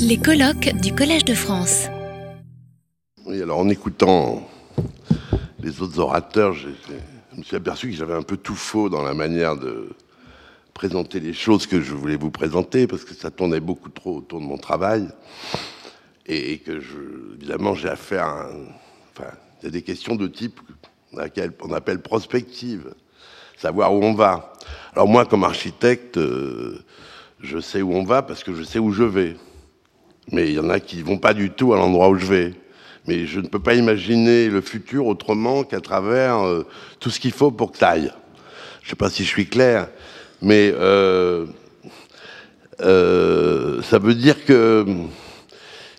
Les colloques du Collège de France. Oui, alors en écoutant les autres orateurs, je me suis aperçu que j'avais un peu tout faux dans la manière de présenter les choses que je voulais vous présenter, parce que ça tournait beaucoup trop autour de mon travail, et que, je, évidemment, j'ai affaire à... enfin, il y a des questions de type qu'on appelle prospective, savoir où on va. Alors moi, comme architecte, euh, je sais où on va parce que je sais où je vais. Mais il y en a qui vont pas du tout à l'endroit où je vais. Mais je ne peux pas imaginer le futur autrement qu'à travers euh, tout ce qu'il faut pour que ça aille. Je sais pas si je suis clair, mais euh, euh, ça veut dire que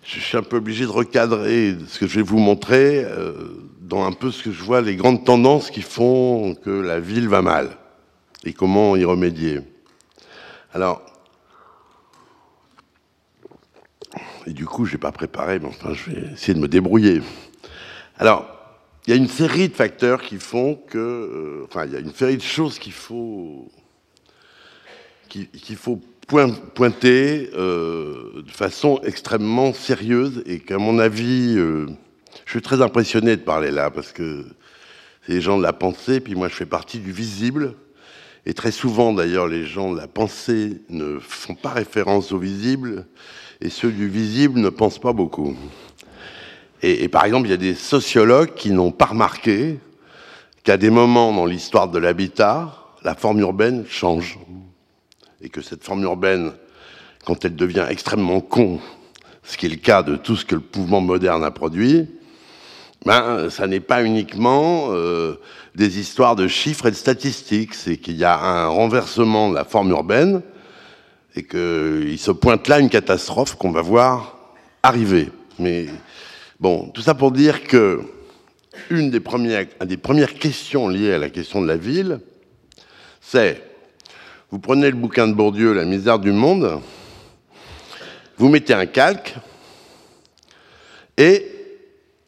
je suis un peu obligé de recadrer ce que je vais vous montrer dans un peu ce que je vois les grandes tendances qui font que la ville va mal et comment y remédier. Alors, Et du coup, je n'ai pas préparé, mais enfin, je vais essayer de me débrouiller. Alors, il y a une série de facteurs qui font que... Euh, enfin, il y a une série de choses qu'il faut... qu'il faut pointer euh, de façon extrêmement sérieuse et qu'à mon avis, euh, je suis très impressionné de parler là parce que c'est les gens de la pensée, puis moi je fais partie du visible. Et très souvent, d'ailleurs, les gens de la pensée ne font pas référence au visible et ceux du visible ne pensent pas beaucoup. Et, par exemple, il y a des sociologues qui n'ont pas remarqué qu'à des moments dans l'histoire de l'habitat, la forme urbaine change. Et que cette forme urbaine, quand elle devient extrêmement con, ce qui est le cas de tout ce que le mouvement moderne a produit, ben, ça n'est pas uniquement euh, des histoires de chiffres et de statistiques, c'est qu'il y a un renversement de la forme urbaine et qu'il se pointe là une catastrophe qu'on va voir arriver. Mais bon, tout ça pour dire que une des premières, questions liées à la question de la ville, c'est vous prenez le bouquin de Bourdieu, La misère du monde, vous mettez un calque et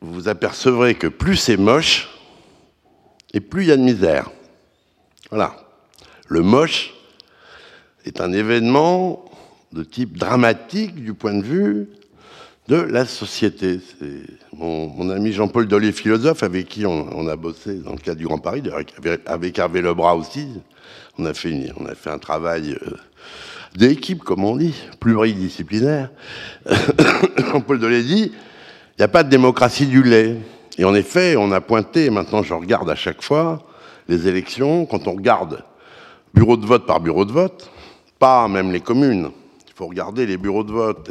vous vous apercevrez que plus c'est moche et plus il y a de misère. Voilà. Le moche, est un événement de type dramatique du point de vue de la société. Mon, ami Jean-Paul Dolé, philosophe, avec qui on, a bossé dans le cadre du Grand Paris, avec, Hervé Lebras aussi. On a fait, on a fait un travail euh, d'équipe, comme on dit, pluridisciplinaire. Jean-Paul Dolé dit il n'y a pas de démocratie du lait. Et en effet, on a pointé, maintenant je regarde à chaque fois, les élections, quand on regarde bureau de vote par bureau de vote, pas même les communes. Il faut regarder les bureaux de vote.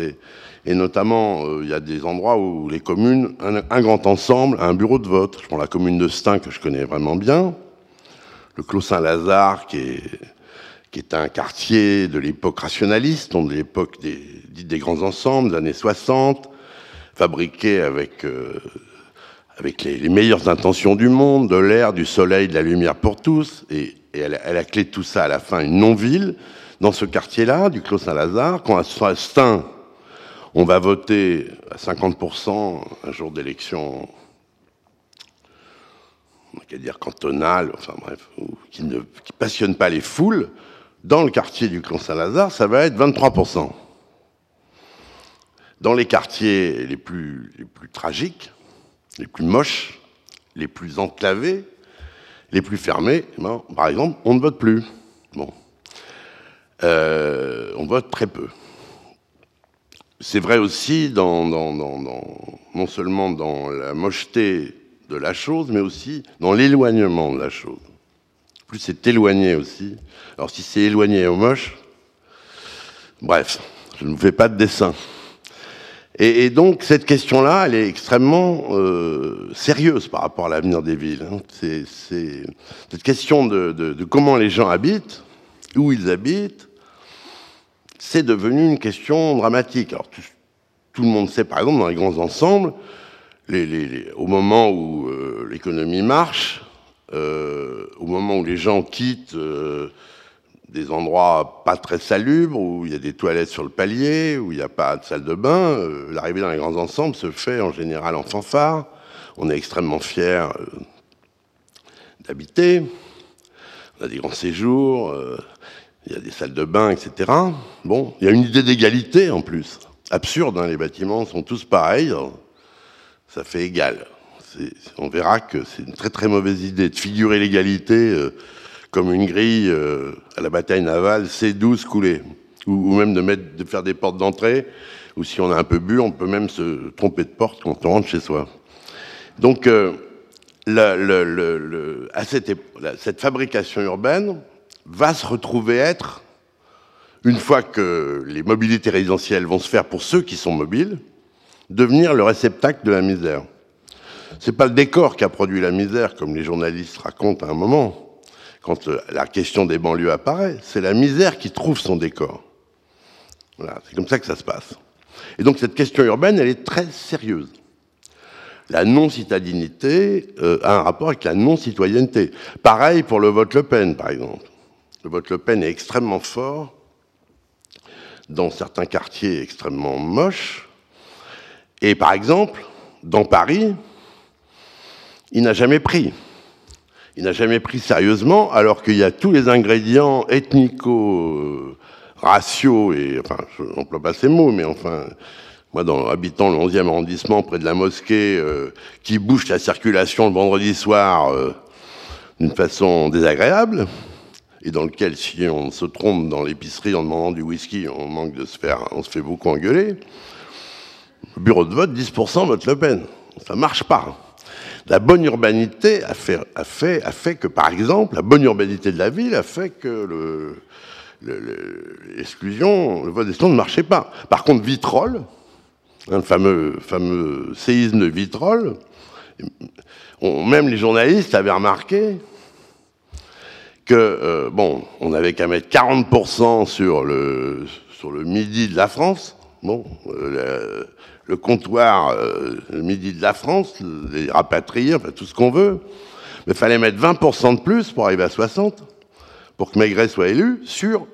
Et, notamment, euh, il y a des endroits où les communes, un, grand ensemble, un bureau de vote. Je prends la commune de Stein, que je connais vraiment bien. Le Clos Saint-Lazare, qui est, un quartier de l'époque rationaliste, de l'époque des, des grands ensembles, des années 60, fabriqué avec, euh, les, meilleures intentions du monde, de l'air, du soleil, de la lumière pour tous. Et, et elle, a clé tout ça à la fin, une non-ville dans ce quartier-là, du Clos Saint-Lazare, quand à Stein, on va voter à 50% un jour d'élection, on va dire cantonale, enfin bref, qui ne passionne pas les foules, dans le quartier du Clos Saint-Lazare, ça va être 23%. Dans les quartiers les plus, les plus tragiques, les plus moches, les plus enclavés, les plus fermés, eh ben, par exemple, on ne vote plus. Bon. Euh, on vote très peu. C'est vrai aussi dans, non seulement dans la mocheté de la chose, mais aussi dans l'éloignement de la chose. Plus c'est éloigné aussi. Alors si c'est éloigné au moche, bref, je ne vous fais pas de dessin. Et, donc cette question-là, elle est extrêmement euh, sérieuse par rapport à l'avenir des villes. Hein. C'est cette question de, comment les gens habitent, où ils habitent, c'est devenu une question dramatique. Alors, tout, le monde sait, par exemple, dans les grands ensembles, au moment où euh, l'économie marche, euh, au moment où les gens quittent euh, des endroits pas très salubres, où il y a des toilettes sur le palier, où il n'y a pas de salle de bain, l'arrivée dans les grands ensembles se fait en général en fanfare. On est extrêmement fiers d'habiter. On a des grands séjours il y a des salles de bain, etc. Bon, il y a une idée d'égalité en plus. absurde, hein, les bâtiments sont tous pareils, ça fait égal. On verra que c'est une très très mauvaise idée de figurer l'égalité euh, comme une grille euh, à la bataille navale C12 coulée, ou, même de, mettre, de faire des portes d'entrée, ou si on a un peu bu, on peut même se tromper de porte quand on rentre chez soi. Donc, euh, à cette, cette fabrication urbaine va se retrouver être une fois que les mobilités résidentielles vont se faire pour ceux qui sont mobiles, devenir le réceptacle de la misère. C'est pas le décor qui a produit la misère, comme les journalistes racontent à un moment, quand euh, la question des banlieues apparaît. C'est la misère qui trouve son décor. Voilà, c'est comme ça que ça se passe. Et donc cette question urbaine, elle est très sérieuse. La non-citadinité euh, a un rapport avec la non-citoyenneté. Pareil pour le vote Le Pen, par exemple. Le vote Le Pen est extrêmement fort dans certains quartiers extrêmement moches. Et par exemple, dans Paris, il n'a jamais pris. Il n'a jamais pris sérieusement, alors qu'il y a tous les ingrédients ethnico, raciaux, et enfin, je n'emploie pas ces mots, mais enfin, moi, dans, habitant le 11e arrondissement, près de la mosquée, euh, qui bouge la circulation le vendredi soir euh, d'une façon désagréable, et dans lequel, si on se trompe dans l'épicerie en demandant du whisky, on manque de se on se fait beaucoup engueuler. bureau de vote, 10% vote Le Pen. Ça marche pas. La bonne urbanité a fait, que, par exemple, la bonne urbanité de la ville a fait que l'exclusion, le, vote d'exclusion ne marchait pas. Par contre, Vitrolles, hein, le fameux, fameux séisme de Vitrolles, même les journalistes avaient remarqué que, euh, bon, on n'avait qu'à mettre 40% sur le, sur le midi de la France. Bon, euh, le, comptoir, euh, le midi de la France, les rapatriés, enfin tout ce qu'on veut. Mais il fallait mettre 20% de plus pour arriver à 60, pour que Maigret soit élu, sur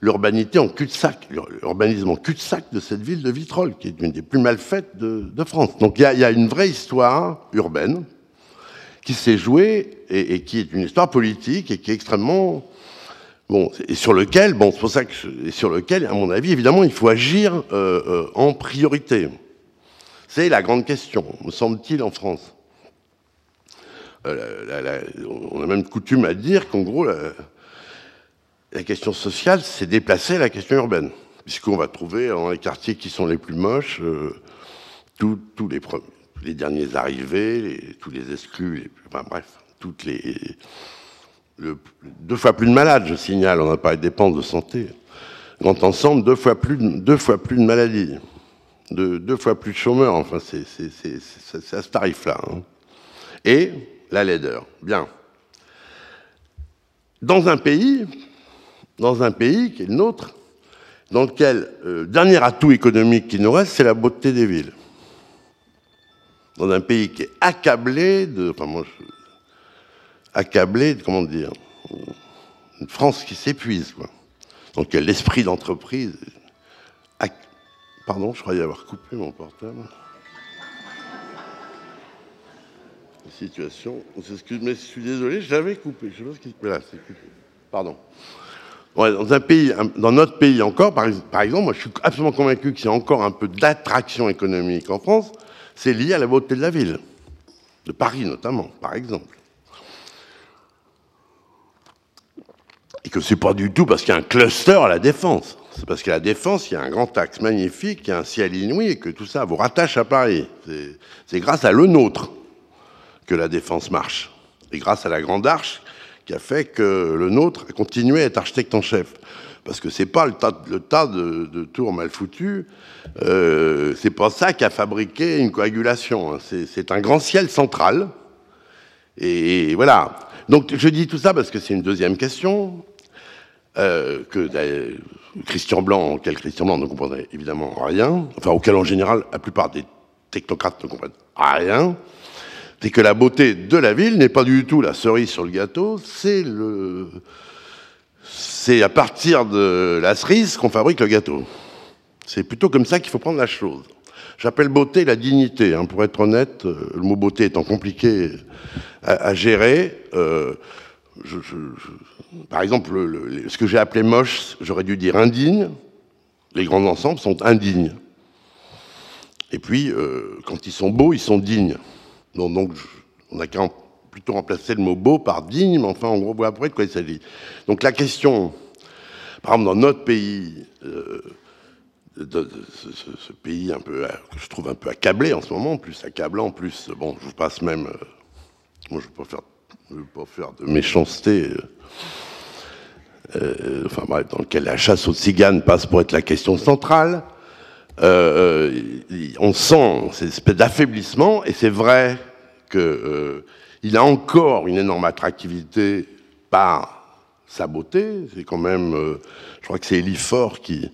l'urbanité en cul-de-sac, l'urbanisme en cul-de-sac de cette ville de Vitrolles, qui est une des plus mal faites de, de France. Donc il y, y a, une vraie histoire urbaine qui s'est joué et, qui est une histoire politique et qui est extrêmement bon et sur lequel bon c'est pour ça que et sur lequel à mon avis évidemment il faut agir euh, euh, en priorité. C'est la grande question, me semble-t-il en France. Euh, on a même coutume à dire qu'en gros la, question sociale c'est déplacer la question urbaine, puisqu'on va trouver dans les quartiers qui sont les plus moches tous les premiers les derniers arrivés, tous les exclus, enfin bref, toutes les. deux fois plus de malades, je signale, on n'a pas de dépenses de santé. Quand ensemble, deux fois plus, deux fois plus de maladies, deux fois plus de chômeurs, enfin, c'est à ce tarif-là. Hein. Et la laideur. Bien. Dans un pays, dans un pays qui est le nôtre, dans lequel le euh, dernier atout économique qui nous reste, c'est la beauté des villes dans un pays qui est accablé de, enfin moi, accablé, de, comment dire, une France qui s'épuise, quoi. Donc l'esprit d'entreprise. Pardon, je croyais avoir coupé mon portable. Situation. Mais je suis désolé, je l'avais coupé. Je sais pas ce qui. Là, c'est coupé. Pardon. dans un pays, dans notre pays encore, par, par exemple, moi je suis absolument convaincu qu'il y a encore un peu d'attraction économique en France c'est lié à la beauté de la ville, de Paris notamment, par exemple. Et que c'est pas du tout parce qu'il y a un cluster à la défense. C'est parce qu'à la défense, il y a un grand axe magnifique, il y a un ciel inouï et que tout ça vous rattache à Paris. C'est grâce à le nôtre que la défense marche. Et grâce à la grande arche qui a fait que le nôtre a continué à être architecte en chef parce que c'est pas le tas, de, tours mal foutus, euh, c'est pas ça qui a fabriqué une coagulation. C'est un grand ciel central. Et, voilà. Donc je dis tout ça parce que c'est une deuxième question. Euh, que Christian Blanc, auquel Christian Blanc ne comprendrait évidemment rien, enfin auquel en général la plupart des technocrates ne comprennent rien, c'est que la beauté de la ville n'est pas du tout la cerise sur le gâteau, c'est le, c'est à partir de la cerise qu'on fabrique le gâteau. C'est plutôt comme ça qu'il faut prendre la chose. J'appelle beauté la dignité. Hein. Pour être honnête, euh, le mot beauté étant compliqué à, gérer, euh, par exemple, ce que j'ai appelé moche, j'aurais dû dire indigne. Les grands ensembles sont indignes. Et puis, euh, quand ils sont beaux, ils sont dignes. Donc, on a qu'à plutôt remplacer le mot beau par digne, mais enfin, en gros, vous après de quoi il s'agit. Donc la question, par exemple, dans notre pays, euh, ce, pays un peu, que je trouve un peu accablé en ce moment, plus accablant, plus, bon, je vous passe même, euh, moi je ne veux pas faire, de méchanceté, enfin bref, dans lequel la chasse aux tziganes passe pour être la question centrale. Euh, euh, on sent cette espèce d'affaiblissement, et c'est vrai qu'il euh, a encore une énorme attractivité par sa beauté. C'est quand même, je crois que c'est Elie Faure qui,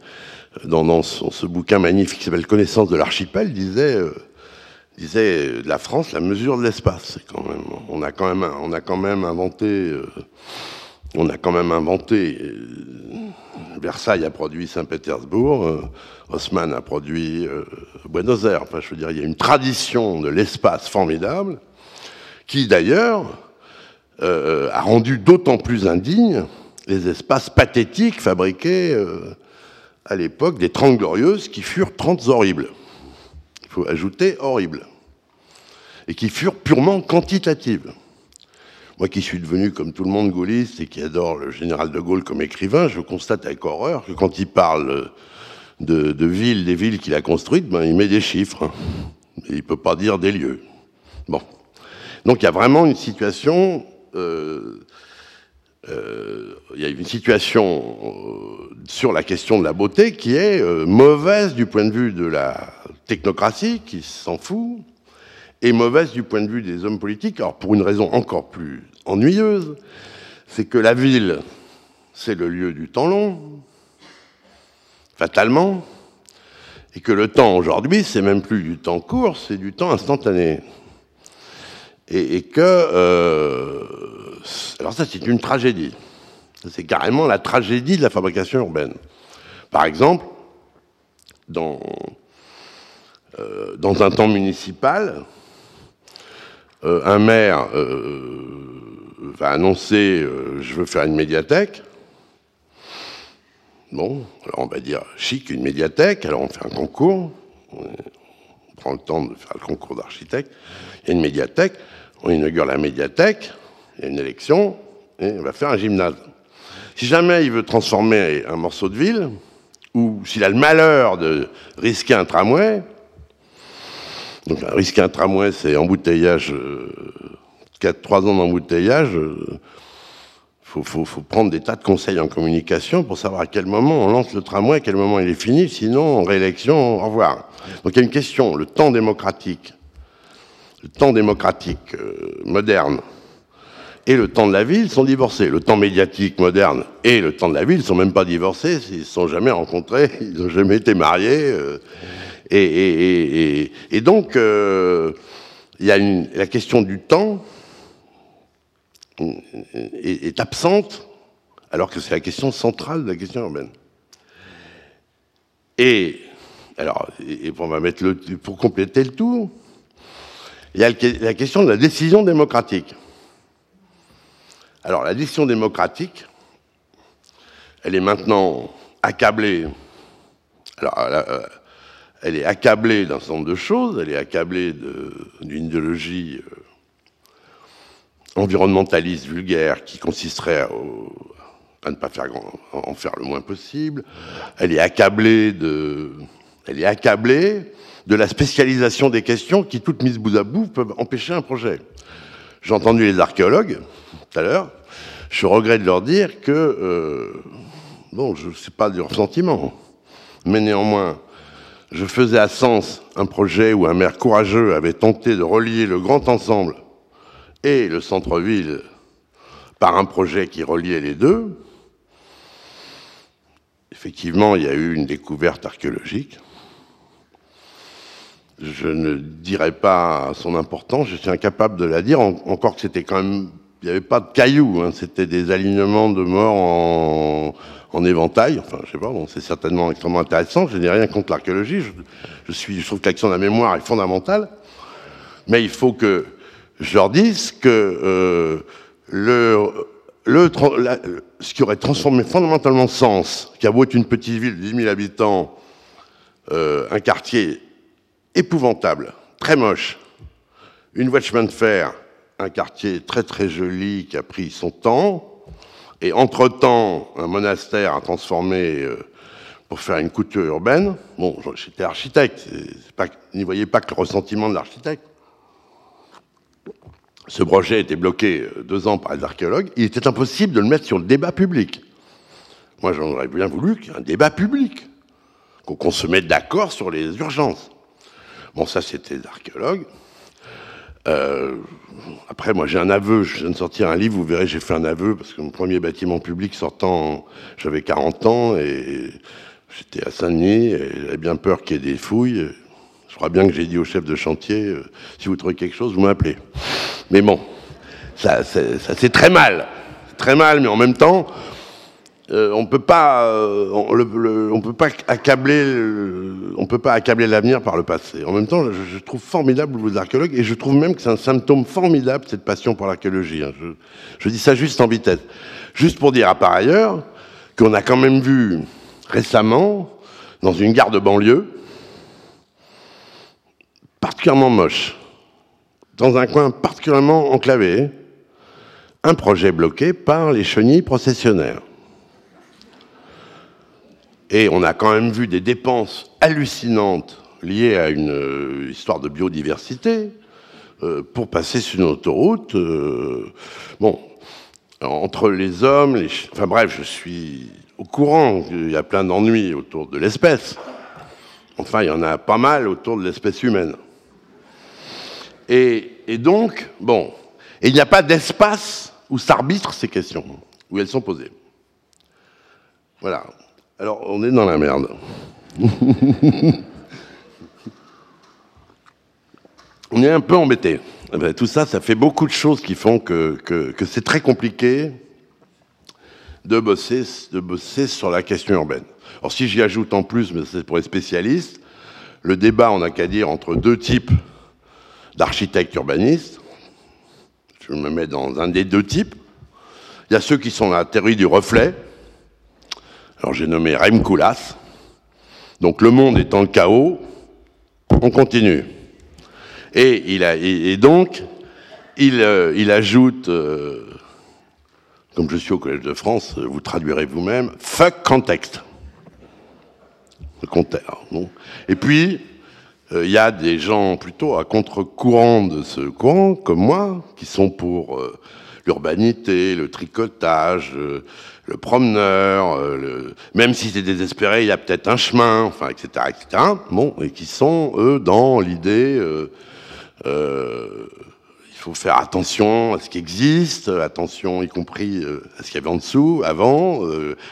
dans, ce bouquin magnifique qui s'appelle Connaissance de l'archipel, disait disait la France la mesure de l'espace. On a quand même, on a quand même inventé, on a quand même inventé Versailles a produit Saint-Pétersbourg, euh, Haussmann a produit euh, Buenos Aires. Enfin, je veux dire, il y a une tradition de l'espace formidable qui, d'ailleurs, euh, a rendu d'autant plus indignes les espaces pathétiques fabriqués à l'époque des Trente Glorieuses qui furent trente horribles. Il faut ajouter horribles. Et qui furent purement quantitatives. Moi qui suis devenu, comme tout le monde, gaulliste et qui adore le général de Gaulle comme écrivain, je constate avec horreur que quand il parle de, villes, des villes qu'il a construites, ben, il met des chiffres. il ne peut pas dire des lieux. Bon. Donc il y a vraiment une situation... Euh, euh, il y a une situation euh, sur la question de la beauté qui est mauvaise du point de vue de la technocratie, qui s'en fout, et mauvaise du point de vue des hommes politiques, alors pour une raison encore plus ennuyeuse, c'est que la ville, c'est le lieu du temps long, fatalement, et que le temps aujourd'hui, c'est même plus du temps court, c'est du temps instantané. Et, que... Euh, alors ça, c'est une tragédie. C'est carrément la tragédie de la fabrication urbaine. Par exemple, dans, euh, dans un temps municipal, euh, un maire va annoncer je veux faire une médiathèque. Bon, alors on va dire chic, une médiathèque, alors on fait un concours, prend le temps de faire le concours d'architecte, il y a une médiathèque, on inaugure la médiathèque, il y a une élection, et on va faire un gymnase. Si jamais il veut transformer un morceau de ville, ou s'il a le malheur de risquer un tramway, donc, risquer un tramway, c'est embouteillage, euh, 4, 3 ans d'embouteillage. Euh, faut, prendre des tas de conseils en communication pour savoir à quel moment on lance le tramway, à quel moment il est fini, sinon, en réélection, au revoir. Donc, il y a une question, le temps démocratique, le temps démocratique euh, moderne et le temps de la ville sont divorcés. Le temps médiatique moderne et le temps de la ville ne sont même pas divorcés, ils ne sont jamais rencontrés, ils n'ont jamais été mariés. Euh, et, donc, euh, il y a la question du temps est, absente, alors que c'est la question centrale de la question urbaine. Et, alors, mettre le, pour compléter le tout, il y a la question de la décision démocratique. Alors, la décision démocratique, elle est maintenant accablée. Alors, euh, elle est accablée d'un certain nombre de choses, elle est accablée d'une idéologie euh, environnementaliste vulgaire qui consisterait à, ne pas faire en faire le moins possible. Elle est accablée de, elle est accablée de la spécialisation des questions qui, toutes mises bout à bout, peuvent empêcher un projet. J'ai entendu les archéologues tout à l'heure. Je regrette de leur dire que, euh, bon, je ne sais pas du ressentiment, mais néanmoins, je faisais à Sens un projet où un maire courageux avait tenté de relier le grand ensemble et le centre-ville par un projet qui reliait les deux. Effectivement, il y a eu une découverte archéologique. Je ne dirais pas son importance, je suis incapable de la dire, encore que c'était quand même il n'y avait pas de cailloux, hein. c'était des alignements de morts en, éventail. Enfin, je sais pas, bon, c'est certainement extrêmement intéressant. Je n'ai rien contre l'archéologie. Je, je trouve que l'action de la mémoire est fondamentale. Mais il faut que je leur dise que euh, le, le, ce qui aurait transformé fondamentalement Sens, qui a beau être une petite ville de 10 000 habitants, euh, un quartier épouvantable, très moche. Une voie de chemin de fer, un quartier très très joli qui a pris son temps, et entre-temps, un monastère a transformé euh, pour faire une couture urbaine. Bon, j'étais architecte, n'y voyez pas que le ressentiment de l'architecte. Ce projet était bloqué euh, deux ans par les archéologues. Il était impossible de le mettre sur le débat public. Moi, j'en aurais bien voulu qu'il y ait un débat public, qu'on se mette d'accord sur les urgences. Bon, ça, c'était les archéologues. Euh, après, moi, j'ai un aveu. Je viens de sortir un livre. Vous verrez, j'ai fait un aveu parce que mon premier bâtiment public sortant, j'avais 40 ans et j'étais à Saint-Denis j'avais bien peur qu'il y ait des fouilles. Je crois bien que j'ai dit au chef de chantier euh, si vous trouvez quelque chose, vous m'appelez. Mais bon, ça, c'est très mal, très mal. Mais en même temps, euh, on euh, on, peut pas accabler, on peut pas accabler l'avenir par le passé. En même temps, je, trouve formidable vos archéologues et je trouve même que c'est un symptôme formidable cette passion pour l'archéologie. Hein. Je, dis ça juste en vitesse, juste pour dire à par ailleurs qu'on a quand même vu récemment dans une gare de banlieue particulièrement moche, dans un coin particulièrement enclavé, un projet bloqué par les chenilles processionnaires. Et on a quand même vu des dépenses hallucinantes liées à une euh, histoire de biodiversité euh, pour passer sur une autoroute. Euh, bon, entre les hommes, les enfin bref, je suis au courant qu'il y a plein d'ennuis autour de l'espèce. Enfin, il y en a pas mal autour de l'espèce humaine. Et, donc, bon, il n'y a pas d'espace où s'arbitrent ces questions, où elles sont posées. Voilà. Alors, on est dans la merde. on est un peu embêté. Eh ben, tout ça, ça fait beaucoup de choses qui font que, que, c'est très compliqué de bosser, de bosser sur la question urbaine. Alors, si j'y ajoute en plus, mais c'est pour les spécialistes, le débat, on n'a qu'à dire, entre deux types d'architectes urbanistes, je me mets dans un des deux types, il y a ceux qui sont dans la théorie du reflet, alors j'ai nommé Raim Koulas. Donc le monde étant le chaos, on continue. Et, il donc, il, euh, ajoute, euh, comme je suis au Collège de France, vous traduirez vous-même, fuck context. Le contexte. Et puis, euh, il y a des gens plutôt à contre-courant de ce courant, comme moi, qui sont pour l'urbanité, le tricotage, le promeneur, euh, le... même si c'est désespéré, il y a peut-être un chemin, enfin, etc., etc. Bon, et qui sont eux dans l'idée, euh, euh, il faut faire attention à ce qui existe, attention y compris à ce qu'il y avait en dessous, avant,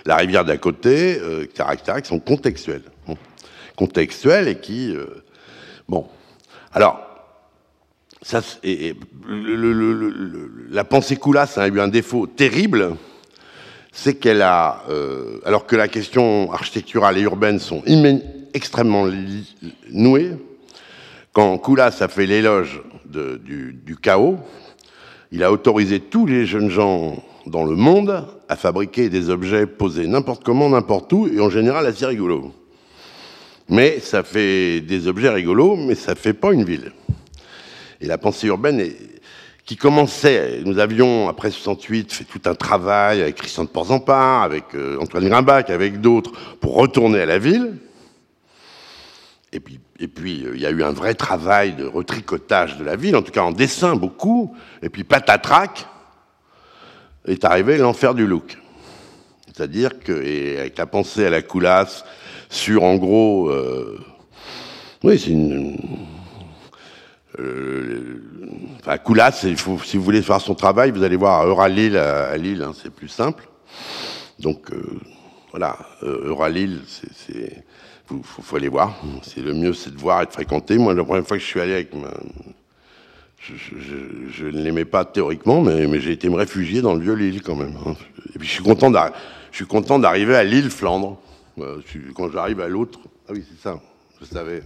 la rivière d'à côté, etc., etc., qui sont contextuels, contextuels et qui, bon, alors. La pensée Coulas a eu un défaut terrible, c'est qu'elle a, euh, alors que la question architecturale et urbaine sont extrêmement nouées, quand Koulas a fait l'éloge du, du, chaos, il a autorisé tous les jeunes gens dans le monde à fabriquer des objets posés n'importe comment, n'importe où, et en général assez rigolos. Mais ça fait des objets rigolos, mais ça fait pas une ville. Et la pensée urbaine qui commençait, nous avions, après 68, fait tout un travail avec Christian de Porzampar, avec euh, Antoine Grimbach, avec d'autres, pour retourner à la ville. Et puis, et puis, euh, il y a eu un vrai travail de retricotage de la ville, en tout cas en dessin beaucoup. Et puis, patatrac, est arrivé l'enfer du look. C'est-à-dire que, et avec la pensée à la coulasse, sur en gros, euh, oui, c'est une, euh, enfin, il si vous voulez faire son travail, vous allez voir Euralil à, Lille, hein, c'est plus simple. Donc euh, voilà, Euralil, c'est, faut, faut, aller voir. C'est le mieux, c'est de voir et de fréquenter. Moi, la première fois que je suis allé avec ma, je, ne l'aimais pas théoriquement, mais, j'ai été me réfugier dans le vieux Lille quand même. Hein. Et puis je suis content d'arriver, je suis content d'arriver à Lille Flandre. Quand j'arrive à l'autre, ah oui, c'est ça, je savais.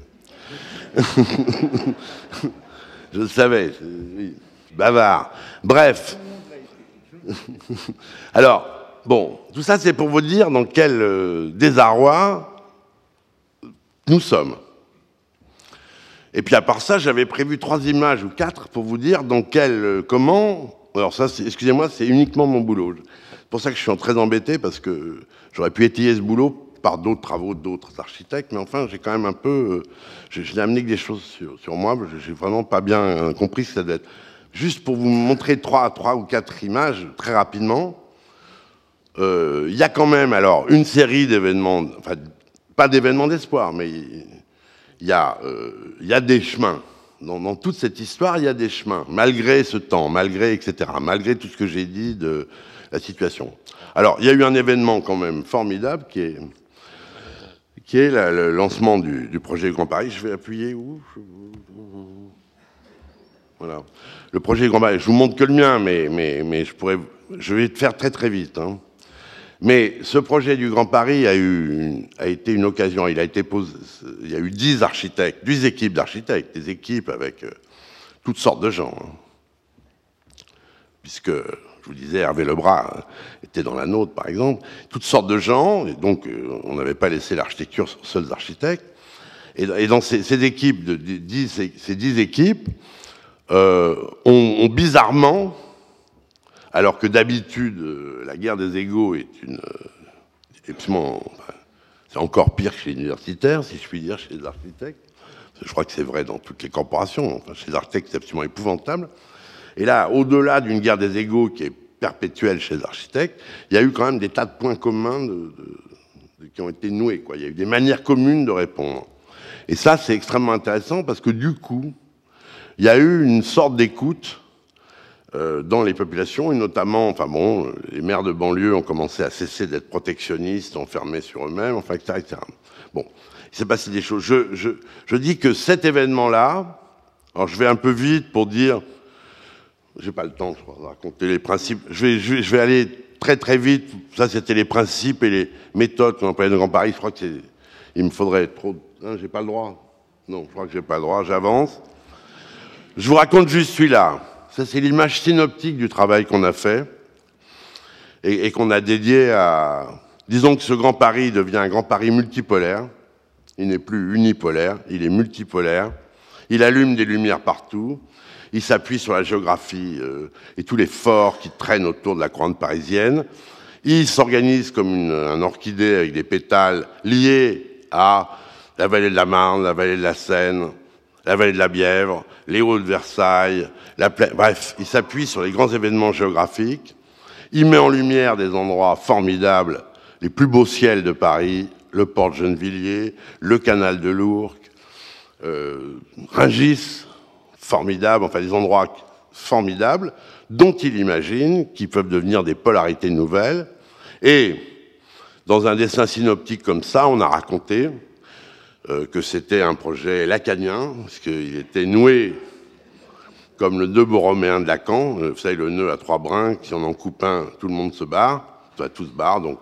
Je savais, bavard. Bref. Alors, bon, tout ça c'est pour vous dire dans quel euh, désarroi nous sommes. Et puis à part ça, j'avais prévu trois images ou quatre pour vous dire dans quel, euh, comment. Alors ça, excusez-moi, c'est uniquement mon boulot. C'est pour ça que je suis très embêté parce que j'aurais pu étayer ce boulot par d'autres travaux d'autres architectes, mais enfin, j'ai quand même un peu, euh, je, n'ai amené que des choses sur, sur moi. J'ai vraiment pas bien compris ce que ça devait être. Juste pour vous montrer trois, trois ou quatre images très rapidement. Euh, il y a quand même alors une série d'événements, enfin pas d'événements d'espoir, mais il y, a, euh, y a des chemins. Dans, toute cette histoire, il y a des chemins, malgré ce temps, malgré, etc., malgré tout ce que j'ai dit de la situation. Alors, il y a eu un événement quand même formidable qui est, qui est le lancement du, projet Grand Paris. Je vais appuyer où? Voilà. Le projet Grand Paris, je vous montre que le mien, mais, mais, mais je, pourrais, je vais te faire très très vite. Hein. Mais ce projet du Grand Paris a, eu, a été une occasion. Il a été posé, il y a eu dix architectes, dix équipes d'architectes, des équipes avec euh, toutes sortes de gens. Hein. Puisque, je vous disais, Hervé Lebras hein, était dans la nôtre, par exemple. Toutes sortes de gens, et donc euh, on n'avait pas laissé l'architecture sur seuls architectes. Et, dans ces, équipes, de, ces dix équipes, euh, ont bizarrement alors que d'habitude, euh, la guerre des égaux est une. Euh, c'est encore pire chez les universitaires, si je puis dire, chez les architectes. Je crois que c'est vrai dans toutes les corporations. chez les architectes, c'est absolument épouvantable. Et là, au-delà d'une guerre des égaux qui est perpétuelle chez les architectes, il y a eu quand même des tas de points communs qui ont été noués. Il y a eu des manières communes de répondre. Et ça, c'est extrêmement intéressant parce que du coup, il y a eu une sorte d'écoute euh, dans les populations, et notamment, enfin bon, les maires de banlieue ont commencé à cesser d'être protectionnistes, enfermés sur eux-mêmes, enfin, etc., Bon, il s'est passé des choses. Je dis que cet événement-là, alors je vais un peu vite pour dire, j'ai pas le temps de raconter les principes, je vais, je, vais aller très très vite, ça c'était les principes et les méthodes qu'on appelle de Grand Paris, je crois que c'est, il me faudrait trop, hein, j'ai pas le droit, non, je crois que j'ai pas le droit, j'avance. Je vous raconte juste celui-là. Ça, c'est l'image synoptique du travail qu'on a fait et, qu'on a dédié à... Disons que ce Grand Paris devient un Grand Paris multipolaire. Il n'est plus unipolaire, il est multipolaire. Il allume des lumières partout. Il s'appuie sur la géographie euh, et tous les forts qui traînent autour de la couronne parisienne. Il s'organise comme une, un orchidée avec des pétales liés à la vallée de la Marne, la vallée de la Seine, la vallée de la Bièvre, les Hauts de Versailles, bref, il s'appuie sur les grands événements géographiques, il met en lumière des endroits formidables, les plus beaux ciels de Paris, le port de Gennevilliers, le canal de Lourdes, euh, Ringis, formidable, enfin des endroits formidables, dont il imagine qu'ils peuvent devenir des polarités nouvelles. Et dans un dessin synoptique comme ça, on a raconté euh, que c'était un projet lacanien, parce qu'il était noué comme le nœud borroméen de Lacan. Euh, vous savez, le nœud à trois brins, si on en coupe un, tout le monde se barre, enfin, tout se barre, donc...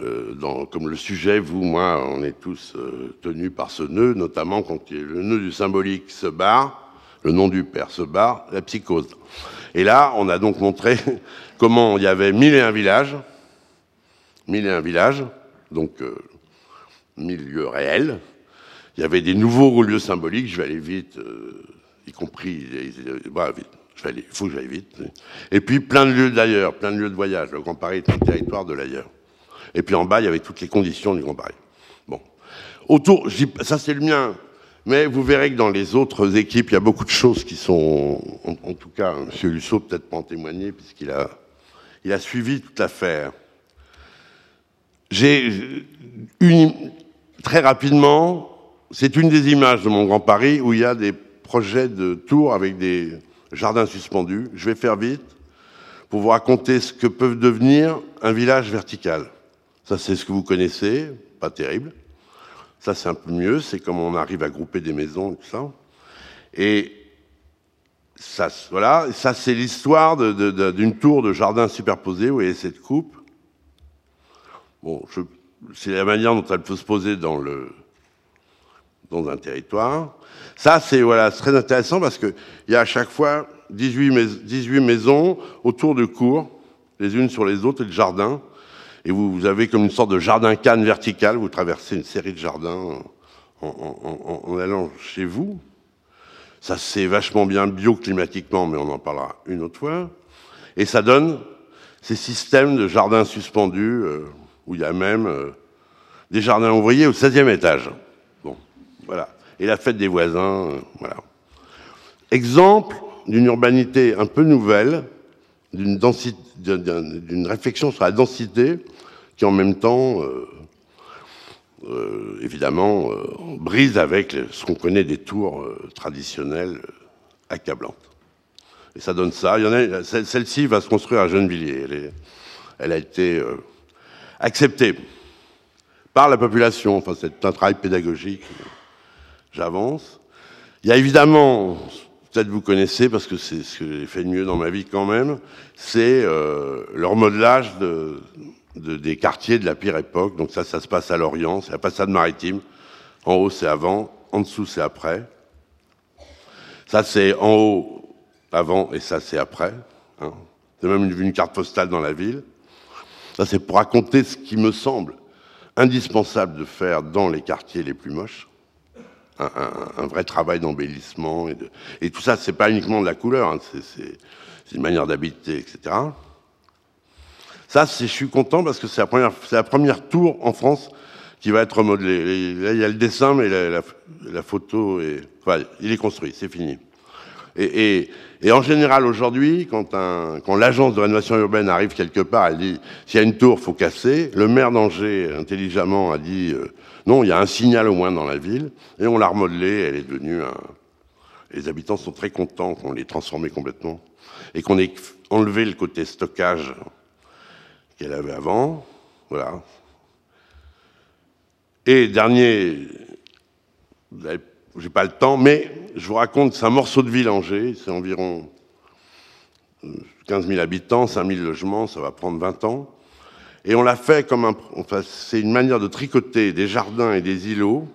Euh, dans, comme le sujet, vous, moi, on est tous tenus par ce nœud, notamment quand le nœud du symbolique se barre, le nom du père se barre, la psychose. Et là, on a donc montré comment il y avait mille et un villages, mille et un villages, donc milieu réel. Il y avait des nouveaux lieux symboliques, je vais aller vite, euh, y compris, bah, vite, il faut que j'aille vite. Et puis plein de lieux d'ailleurs, plein de lieux de voyage. Le Grand Paris est un territoire de l'ailleurs. Et puis en bas, il y avait toutes les conditions du Grand Paris. Bon. Autour, ça c'est le mien, mais vous verrez que dans les autres équipes, il y a beaucoup de choses qui sont, en, tout cas, M. Lusso peut-être pas en témoigner, puisqu'il a, il a suivi toute l'affaire. J'ai Très rapidement, c'est une des images de mon Grand Paris où il y a des projets de tours avec des jardins suspendus. Je vais faire vite pour vous raconter ce que peut devenir un village vertical. Ça, c'est ce que vous connaissez, pas terrible. Ça, c'est un peu mieux, c'est comme on arrive à grouper des maisons et tout ça. Et ça, voilà, ça, c'est l'histoire d'une tour de jardin superposé. Vous voyez cette coupe. Bon, c'est la manière dont elle peut se poser dans, le, dans un territoire. Ça, c'est voilà, très intéressant parce qu'il y a à chaque fois 18, 18 maisons autour de cours, les unes sur les autres, et le jardin. Et vous, vous avez comme une sorte de jardin canne vertical, vous traversez une série de jardins en, allant chez vous. Ça, c'est vachement bien bioclimatiquement, mais on en parlera une autre fois. Et ça donne ces systèmes de jardins suspendus, euh, où il y a même euh, des jardins ouvriers au 16e étage. Bon, voilà. Et la fête des voisins, euh, voilà. Exemple d'une urbanité un peu nouvelle, d'une réflexion sur la densité, qui en même temps euh, évidemment, euh, brise avec ce qu'on connaît des tours euh, traditionnelles accablantes. Et ça donne ça. Celle-ci va se construire à Gennevilliers. Elle, elle a été acceptée par la population. Enfin, c'est un travail pédagogique. J'avance. Il y a évidemment, peut-être vous connaissez parce que c'est ce que j'ai fait de mieux dans ma vie quand même, c'est le remodelage de, des quartiers de la pire époque. Donc ça, ça se passe à Lorient, c'est la passade maritime. En haut, c'est avant, en dessous, c'est après. Ça, c'est en haut, avant, et ça, c'est après. Hein. C'est même une carte postale dans la ville. Ça, c'est pour raconter ce qui me semble indispensable de faire dans les quartiers les plus moches. Un, vrai travail d'embellissement. Et, tout ça, c'est pas uniquement de la couleur, hein, c'est une manière d'habiter, etc. Ça, je suis content parce que c'est la première, tour en France qui va être remodelée. Là, il y a le dessin, mais la, photo est, il est construit, c'est fini. Et, en général, aujourd'hui, quand, l'agence de rénovation urbaine arrive quelque part, elle dit s'il y a une tour, faut casser. Le maire d'Angers, intelligemment, a dit euh, non, il y a un signal au moins dans la ville, et on l'a remodelée. Elle est devenue un. Les habitants sont très contents qu'on l'ait transformée complètement et qu'on ait enlevé le côté stockage qu'elle avait avant. Voilà. Et dernier, j'ai pas le temps, mais je vous raconte, c'est un morceau de ville Angers, c'est environ 15 euh, 000 habitants, 5 000 logements, ça va prendre 20 ans. Et on l'a fait comme un, enfin, c'est une manière de tricoter des jardins et des îlots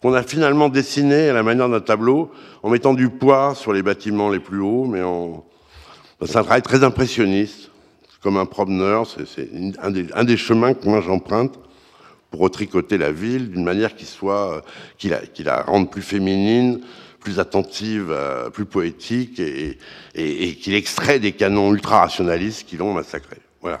qu'on a finalement dessiné à la manière d'un tableau en mettant du poids sur les bâtiments les plus hauts, mais en, c'est un travail très impressionniste comme un promeneur. C'est un des, un des chemins que moi j'emprunte pour retricoter la ville d'une manière qui soit, qui la, qui la rende plus féminine, plus attentive, euh, plus poétique et, et, et qu'il extrait des canons ultra-rationalistes qui l'ont massacré. Voilà.